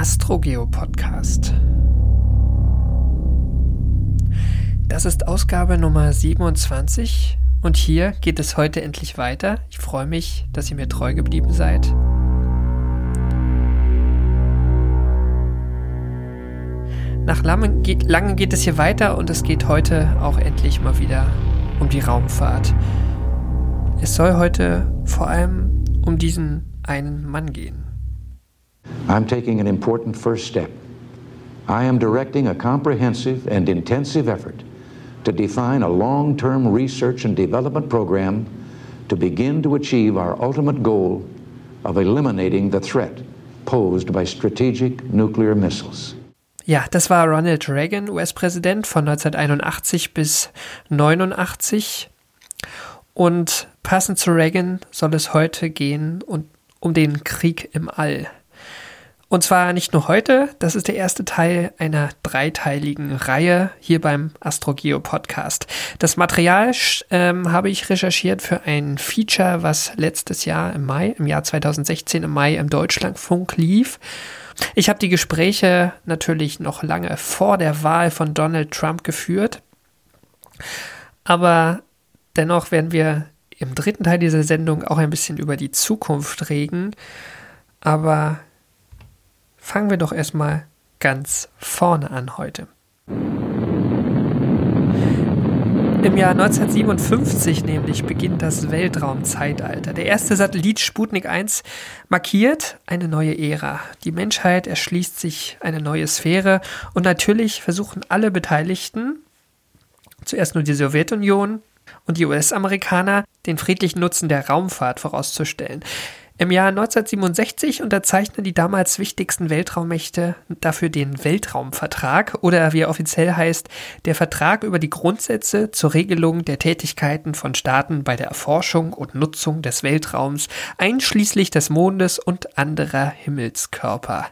Astrogeo Podcast. Das ist Ausgabe Nummer 27 und hier geht es heute endlich weiter. Ich freue mich, dass ihr mir treu geblieben seid. Nach langem geht es hier weiter und es geht heute auch endlich mal wieder um die Raumfahrt. Es soll heute vor allem um diesen einen Mann gehen. I'm taking an important first step. I am directing a comprehensive and intensive effort to define a long-term research and development program to begin to achieve our ultimate goal of eliminating the threat posed by strategic nuclear missiles. Ja, das war Ronald Reagan, US-Präsident von 1981 bis 89. Und passend zu Reagan soll es heute gehen um den Krieg im All. Und zwar nicht nur heute, das ist der erste Teil einer dreiteiligen Reihe hier beim Astrogeo Podcast. Das Material ähm, habe ich recherchiert für ein Feature, was letztes Jahr im Mai, im Jahr 2016 im Mai im Deutschlandfunk lief. Ich habe die Gespräche natürlich noch lange vor der Wahl von Donald Trump geführt. Aber dennoch werden wir im dritten Teil dieser Sendung auch ein bisschen über die Zukunft reden. Aber Fangen wir doch erstmal ganz vorne an heute. Im Jahr 1957 nämlich beginnt das Weltraumzeitalter. Der erste Satellit Sputnik 1 markiert eine neue Ära. Die Menschheit erschließt sich eine neue Sphäre und natürlich versuchen alle Beteiligten, zuerst nur die Sowjetunion und die US-Amerikaner, den friedlichen Nutzen der Raumfahrt vorauszustellen. Im Jahr 1967 unterzeichnen die damals wichtigsten Weltraummächte dafür den Weltraumvertrag oder wie er offiziell heißt, der Vertrag über die Grundsätze zur Regelung der Tätigkeiten von Staaten bei der Erforschung und Nutzung des Weltraums, einschließlich des Mondes und anderer Himmelskörper.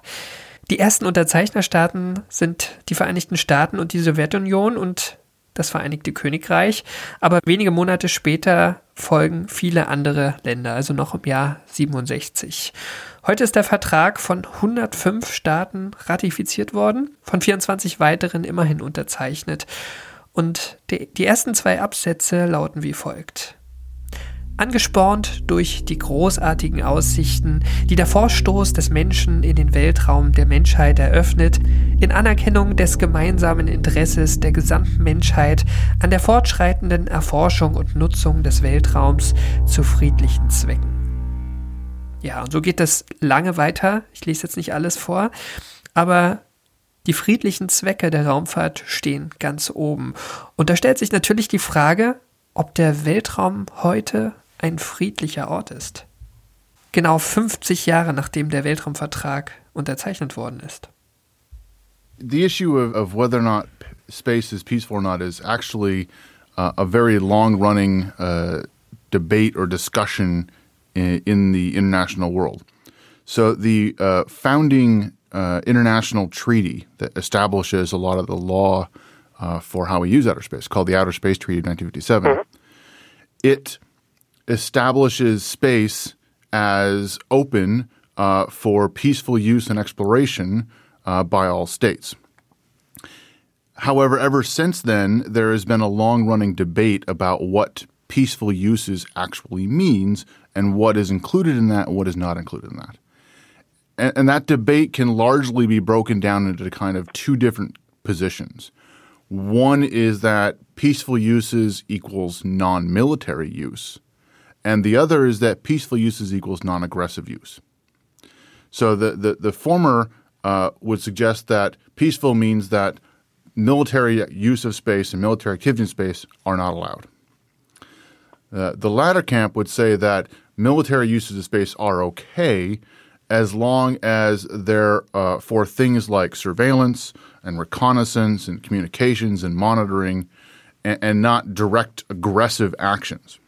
Die ersten Unterzeichnerstaaten sind die Vereinigten Staaten und die Sowjetunion und das Vereinigte Königreich, aber wenige Monate später folgen viele andere Länder, also noch im Jahr 67. Heute ist der Vertrag von 105 Staaten ratifiziert worden, von 24 weiteren immerhin unterzeichnet. Und die, ersten zwei Absätze lauten wie folgt. Angespornt durch die großartigen Aussichten, die der Vorstoß des Menschen in den Weltraum der Menschheit eröffnet, in Anerkennung des gemeinsamen Interesses der gesamten Menschheit an der fortschreitenden Erforschung und Nutzung des Weltraums zu friedlichen Zwecken. Ja, und so geht es lange weiter. Ich lese jetzt nicht alles vor, aber die friedlichen Zwecke der Raumfahrt stehen ganz oben. Und da stellt sich natürlich die Frage, ob der Weltraum heute ein friedlicher Ort ist. Genau 50 Jahre nachdem der Weltraumvertrag unterzeichnet worden ist. The issue of, of whether or not space is peaceful or not is actually uh, a very long running uh, debate or discussion in, in, the international world. So, the uh, founding uh, international treaty that establishes a lot of the law uh, for how we use outer space, called the Outer Space Treaty of 1957, mm-hmm. it establishes space as open uh, for peaceful use and exploration uh, by all states. However, ever since then, there has been a long running debate about what peaceful uses actually means and what is included in that and what is not included in that. And, and that debate can largely be broken down into kind of two different positions. One is that peaceful uses equals non military use and the other is that peaceful uses equals non-aggressive use. So the the, the former uh, would suggest that peaceful means that military use of space and military activity in space are not allowed. Uh, the latter camp would say that military uses of space are okay as long as they're uh, for things like surveillance and reconnaissance and communications and monitoring and, and not direct aggressive actions.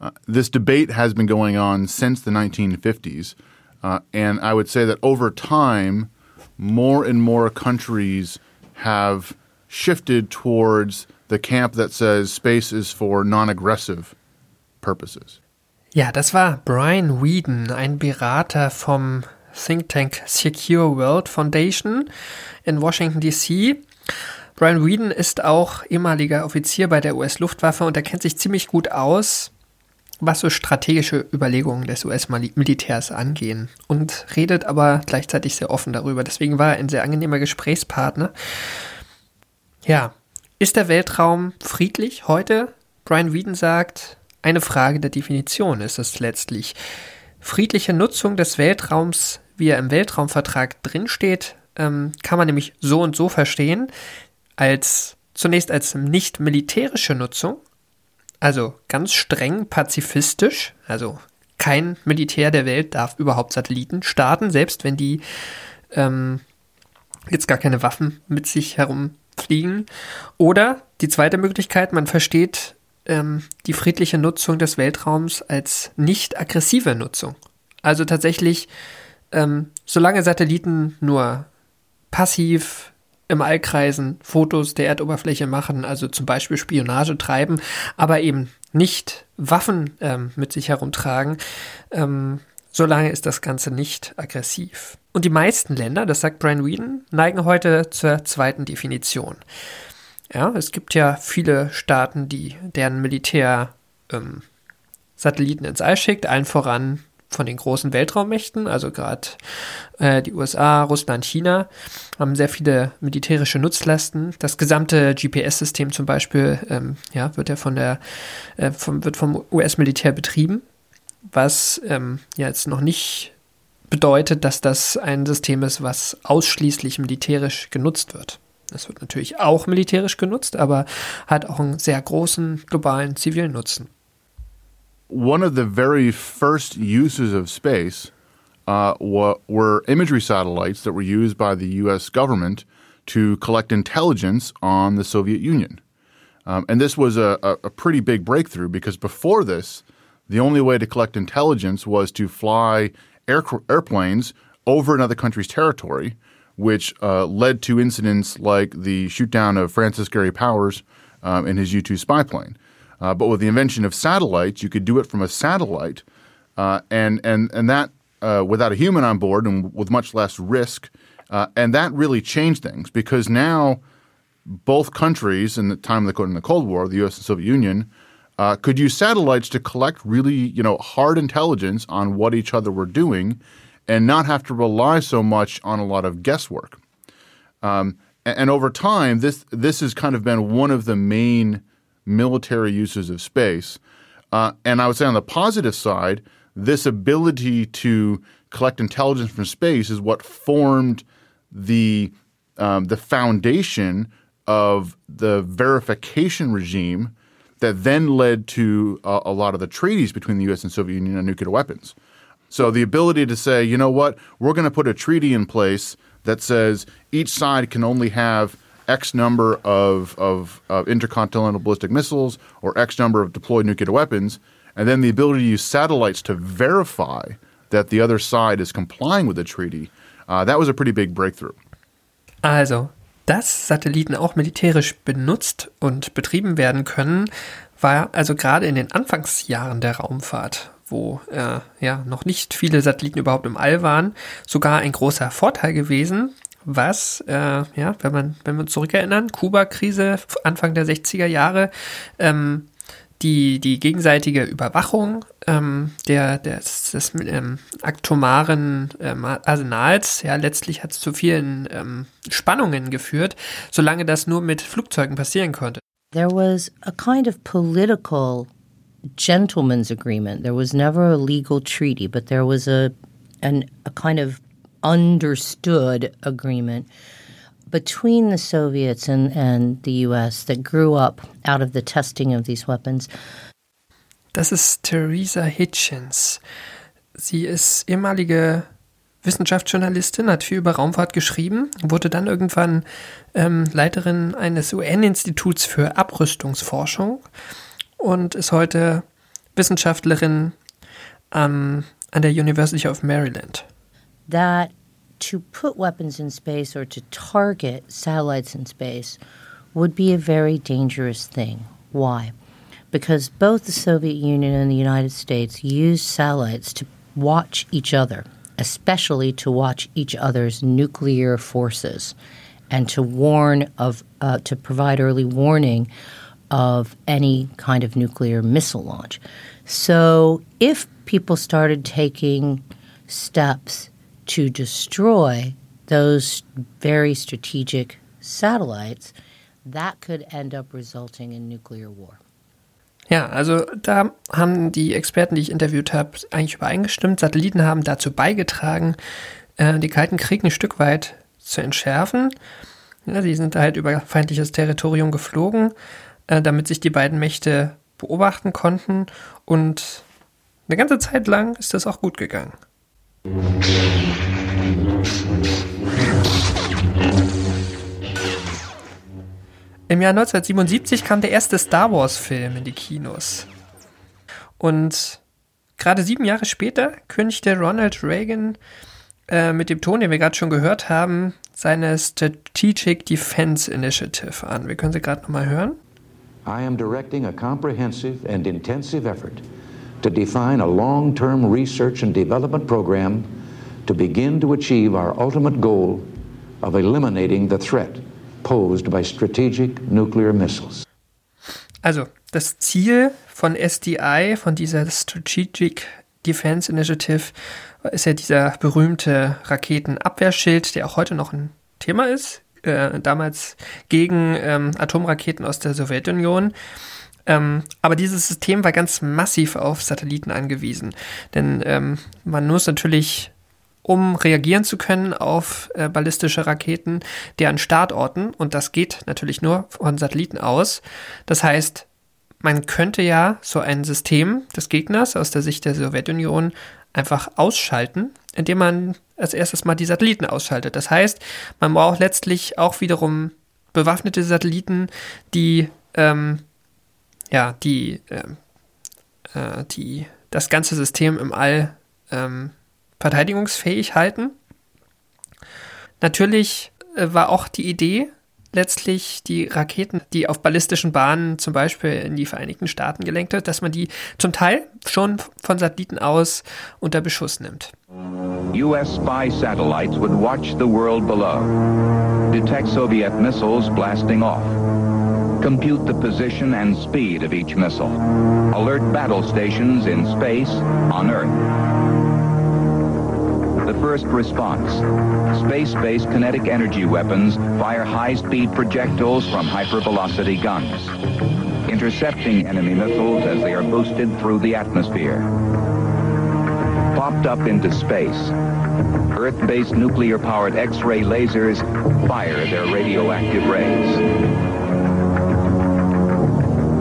Uh, this debate has been going on since the 1950s, uh, and I would say that over time, more and more countries have shifted towards the camp that says space is for non-aggressive purposes. Ja, das war Brian Whedon, ein Berater vom Think Tank Secure World Foundation in Washington, D.C. Brian Whedon ist auch ehemaliger Offizier bei der US-Luftwaffe und er kennt sich ziemlich gut aus, was so strategische Überlegungen des US-Militärs angehen und redet aber gleichzeitig sehr offen darüber. Deswegen war er ein sehr angenehmer Gesprächspartner. Ja, ist der Weltraum friedlich heute? Brian Whedon sagt, eine Frage der Definition ist es letztlich. Friedliche Nutzung des Weltraums, wie er im Weltraumvertrag drinsteht, ähm, kann man nämlich so und so verstehen als zunächst als nicht militärische Nutzung, also ganz streng pazifistisch, also kein Militär der Welt darf überhaupt Satelliten starten, selbst wenn die ähm, jetzt gar keine Waffen mit sich herumfliegen. Oder die zweite Möglichkeit, man versteht ähm, die friedliche Nutzung des Weltraums als nicht aggressive Nutzung. Also tatsächlich, ähm, solange Satelliten nur passiv im All kreisen, Fotos der Erdoberfläche machen, also zum Beispiel Spionage treiben, aber eben nicht Waffen ähm, mit sich herumtragen, ähm, solange ist das Ganze nicht aggressiv. Und die meisten Länder, das sagt Brian Whedon, neigen heute zur zweiten Definition. Ja, es gibt ja viele Staaten, die deren Militär ähm, Satelliten ins All schickt, allen voran von den großen Weltraummächten, also gerade äh, die USA, Russland, China, haben sehr viele militärische Nutzlasten. Das gesamte GPS-System zum Beispiel, ähm, ja, wird ja von der, äh, vom, wird vom US-Militär betrieben, was ähm, ja jetzt noch nicht bedeutet, dass das ein System ist, was ausschließlich militärisch genutzt wird. Es wird natürlich auch militärisch genutzt, aber hat auch einen sehr großen globalen zivilen Nutzen. One of the very first uses of space uh, were imagery satellites that were used by the U.S. government to collect intelligence on the Soviet Union. Um, and this was a, a, pretty big breakthrough because before this, the only way to collect intelligence was to fly air, airplanes over another country's territory, which uh, led to incidents like the shootdown of Francis Gary Powers um, in his U 2 spy plane. Uh, but with the invention of satellites, you could do it from a satellite, uh, and and and that uh, without a human on board and with much less risk. Uh, and that really changed things because now both countries, in the time of the, in the Cold War, the U.S. and Soviet Union, uh, could use satellites to collect really you know hard intelligence on what each other were doing, and not have to rely so much on a lot of guesswork. Um, and, and over time, this this has kind of been one of the main military uses of space. Uh, and I would say on the positive side, this ability to collect intelligence from space is what formed the um, the foundation of the verification regime that then led to a, a lot of the treaties between the U.S. and Soviet Union on nuclear weapons. So the ability to say, you know what, we're going to put a treaty in place that says each side can only have X number of, of, of intercontinental ballistic missiles or X number of deployed nuclear weapons, and then the ability to use satellites to verify that the other side is complying with the treaty, uh, that was a pretty big breakthrough. Also, dass Satelliten auch militärisch benutzt und betrieben werden können, war also gerade in den Anfangsjahren der Raumfahrt, wo äh, ja noch nicht viele Satelliten überhaupt im All waren, sogar ein großer Vorteil gewesen, was, äh, ja, wenn man, wenn wir uns zurückerinnern, Kuba-Krise Anfang der 60er Jahre, ähm, die, die gegenseitige Überwachung ähm, der, des, des ähm, atomaren ähm, Arsenals, ja, letztlich hat es zu vielen ähm, Spannungen geführt, solange das nur mit Flugzeugen passieren konnte. There was a kind of political gentleman's agreement. There was never a legal treaty, but there was a, an, a kind of understood agreement between the Soviets and, and the US that grew up out of the testing of these weapons. Das ist Theresa Hitchens. Sie ist ehemalige Wissenschaftsjournalistin, hat viel über Raumfahrt geschrieben, wurde dann irgendwann ähm, Leiterin eines UN-Instituts für Abrüstungsforschung und ist heute Wissenschaftlerin an, an der University of Maryland. That to put weapons in space or to target satellites in space would be a very dangerous thing. Why? Because both the Soviet Union and the United States used satellites to watch each other especially to watch each other's nuclear forces and to warn of, uh, to provide early warning of any kind of nuclear missile launch. So if people started taking steps to destroy those very strategic satellites, that could end up resulting in nuclear war. Ja, also da haben die Experten, die ich interviewt habe, eigentlich übereingestimmt. Satelliten haben dazu beigetragen, äh, die Kalten Krieg ein Stück weit zu entschärfen. Ja, sie sind halt über feindliches Territorium geflogen, äh, damit sich die beiden Mächte beobachten konnten. Und eine ganze Zeit lang ist das auch gut gegangen. Im Jahr 1977 kam der erste Star Wars-Film in die Kinos. Und gerade sieben Jahre später kündigte Ronald Reagan äh, mit dem Ton, den wir gerade schon gehört haben, seine Strategic Defense Initiative an. Wir können sie gerade nochmal hören. I am directing a comprehensive and intensive effort to define a long-term research and development program to begin to achieve our ultimate goal of eliminating the threat posed by strategic nuclear missiles. Also, das Ziel von SDI, von dieser Strategic Defense Initiative, ist ja dieser berühmte Raketenabwehrschild, der auch heute noch ein Thema ist. Äh, damals gegen ähm, Atomraketen aus der Sowjetunion. Ähm, aber dieses System war ganz massiv auf Satelliten angewiesen. Denn ähm, man muss natürlich um reagieren zu können auf äh, ballistische Raketen, deren Startorten, und das geht natürlich nur von Satelliten aus. Das heißt, man könnte ja so ein System des Gegners aus der Sicht der Sowjetunion einfach ausschalten, indem man als erstes mal die Satelliten ausschaltet. Das heißt, man braucht letztlich auch wiederum bewaffnete Satelliten, die ähm, ja die ähm, äh, die das ganze System im All ähm, verteidigungsfähig halten. Natürlich äh, war auch die Idee, letztlich die Raketen, die auf ballistischen Bahnen zum Beispiel in die Vereinigten Staaten gelenkt wird, dass man die zum Teil schon von Satelliten aus unter Beschuss nimmt. US spy satellites would watch the world below, detect Soviet missiles blasting off, compute the position and speed of each missile, alert battle stations in space, on Earth. First response. Space-based kinetic energy weapons fire high-speed projectiles from hypervelocity guns, intercepting enemy missiles as they are boosted through the atmosphere. Popped up into space, Earth-based nuclear-powered X-ray lasers fire their radioactive rays.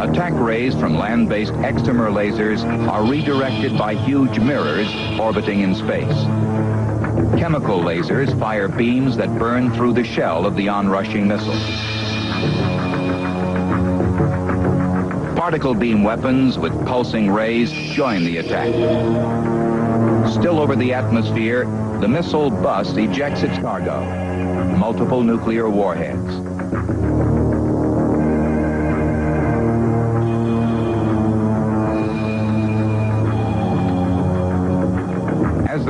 Attack rays from land-based excimer lasers are redirected by huge mirrors orbiting in space. Chemical lasers fire beams that burn through the shell of the onrushing missile. Particle beam weapons with pulsing rays join the attack. Still over the atmosphere, the missile bus ejects its cargo, multiple nuclear warheads.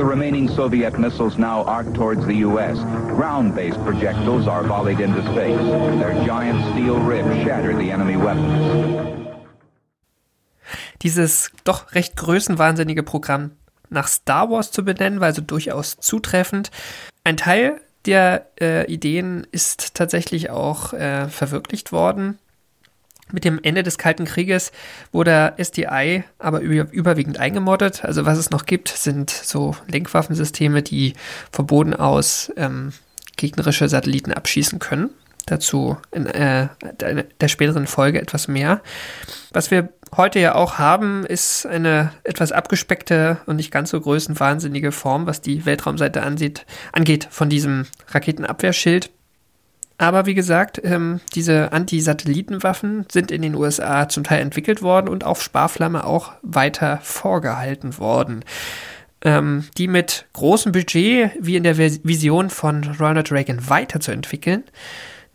The remaining Soviet missiles now arc towards the U.S., ground-based projectiles are volleyed into space. Their giant steel ribs shatter the enemy weapons. Dieses doch recht größenwahnsinnige Programm nach Star Wars zu benennen, war also durchaus zutreffend. Ein Teil der äh, Ideen ist tatsächlich auch äh, verwirklicht worden. Mit dem Ende des Kalten Krieges wurde SDI aber überwiegend eingemoddet. Also was es noch gibt, sind so Lenkwaffensysteme, die vom Boden aus ähm, gegnerische Satelliten abschießen können. Dazu in äh, der späteren Folge etwas mehr. Was wir heute ja auch haben, ist eine etwas abgespeckte und nicht ganz so größenwahnsinnige Form, was die Weltraumseite ansieht, angeht von diesem Raketenabwehrschild. Aber wie gesagt, ähm, diese Anti-Satellitenwaffen sind in den USA zum Teil entwickelt worden und auf Sparflamme auch weiter vorgehalten worden. Ähm, die mit großem Budget, wie in der Vision von Ronald Reagan, weiterzuentwickeln,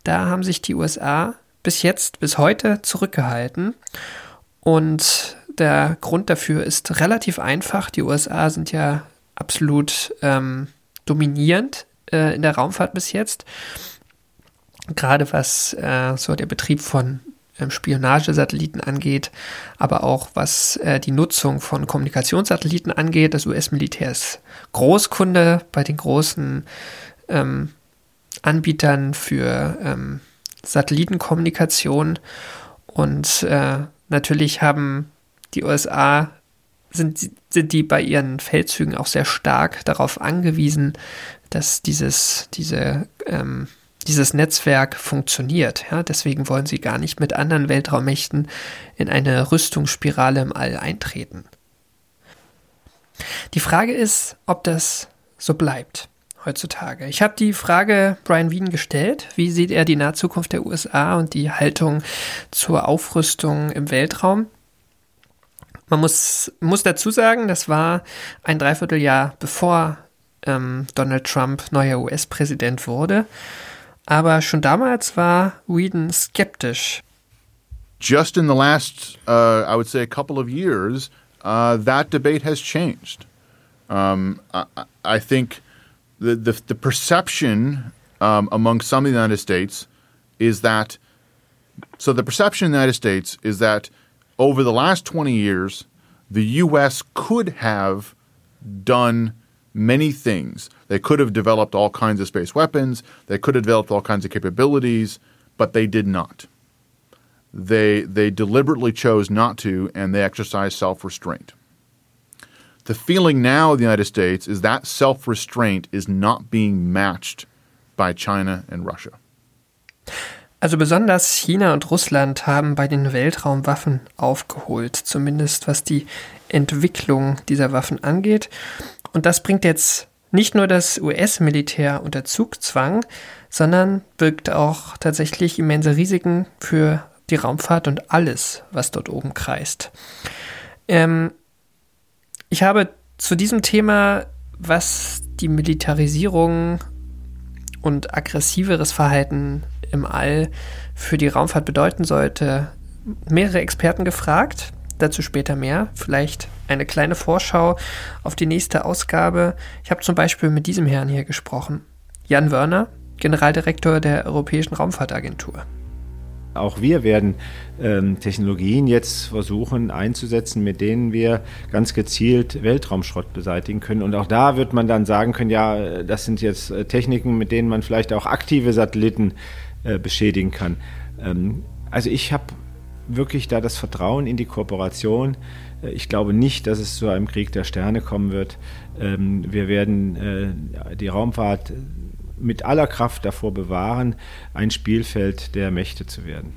da haben sich die USA bis jetzt, bis heute zurückgehalten. Und der Grund dafür ist relativ einfach. Die USA sind ja absolut ähm, dominierend äh, in der Raumfahrt bis jetzt. Gerade was äh, so der Betrieb von ähm, Spionagesatelliten angeht, aber auch was äh, die Nutzung von Kommunikationssatelliten angeht. Das US-Militär ist Großkunde bei den großen ähm, Anbietern für ähm, Satellitenkommunikation und äh, natürlich haben die USA sind, sind die bei ihren Feldzügen auch sehr stark darauf angewiesen, dass dieses, diese, ähm, dieses Netzwerk funktioniert. Ja? Deswegen wollen sie gar nicht mit anderen Weltraummächten in eine Rüstungsspirale im All eintreten. Die Frage ist, ob das so bleibt heutzutage. Ich habe die Frage Brian Wien gestellt. Wie sieht er die Nahzukunft der USA und die Haltung zur Aufrüstung im Weltraum? Man muss, muss dazu sagen, das war ein Dreivierteljahr bevor ähm, Donald Trump neuer US-Präsident wurde. Aber schon damals war Whedon skeptisch. Just in the last, uh, I would say, a couple of years, uh, that debate has changed. Um, I, I, think the, the, the perception um, among some of the United States is that, so the perception in the United States is that over the last 20 years, the U.S. could have done many things. They could have developed all kinds of space weapons, they could have developed all kinds of capabilities, but they did not. They, they deliberately chose not to, and they exercised self restraint. The feeling now in the United States is that self restraint is not being matched by China and Russia. Also besonders China und Russland haben bei den Weltraumwaffen aufgeholt, zumindest was die Entwicklung dieser Waffen angeht. Und das bringt jetzt nicht nur das US-Militär unter Zugzwang, sondern birgt auch tatsächlich immense Risiken für die Raumfahrt und alles, was dort oben kreist. Ähm, ich habe zu diesem Thema, was die Militarisierung und aggressiveres Verhalten im All für die Raumfahrt bedeuten sollte, mehrere Experten gefragt. Dazu später mehr. Vielleicht eine kleine Vorschau auf die nächste Ausgabe. Ich habe zum Beispiel mit diesem Herrn hier gesprochen. Jan Wörner, Generaldirektor der Europäischen Raumfahrtagentur. Auch wir werden ähm, Technologien jetzt versuchen einzusetzen, mit denen wir ganz gezielt Weltraumschrott beseitigen können. Und auch da wird man dann sagen können, ja, das sind jetzt äh, Techniken, mit denen man vielleicht auch aktive Satelliten äh, beschädigen kann. Ähm, also ich habe wirklich da das Vertrauen in die Kooperation. Äh, ich glaube nicht, dass es zu einem Krieg der Sterne kommen wird. Ähm, wir werden äh, die Raumfahrt mit aller Kraft davor bewahren, ein Spielfeld der Mächte zu werden.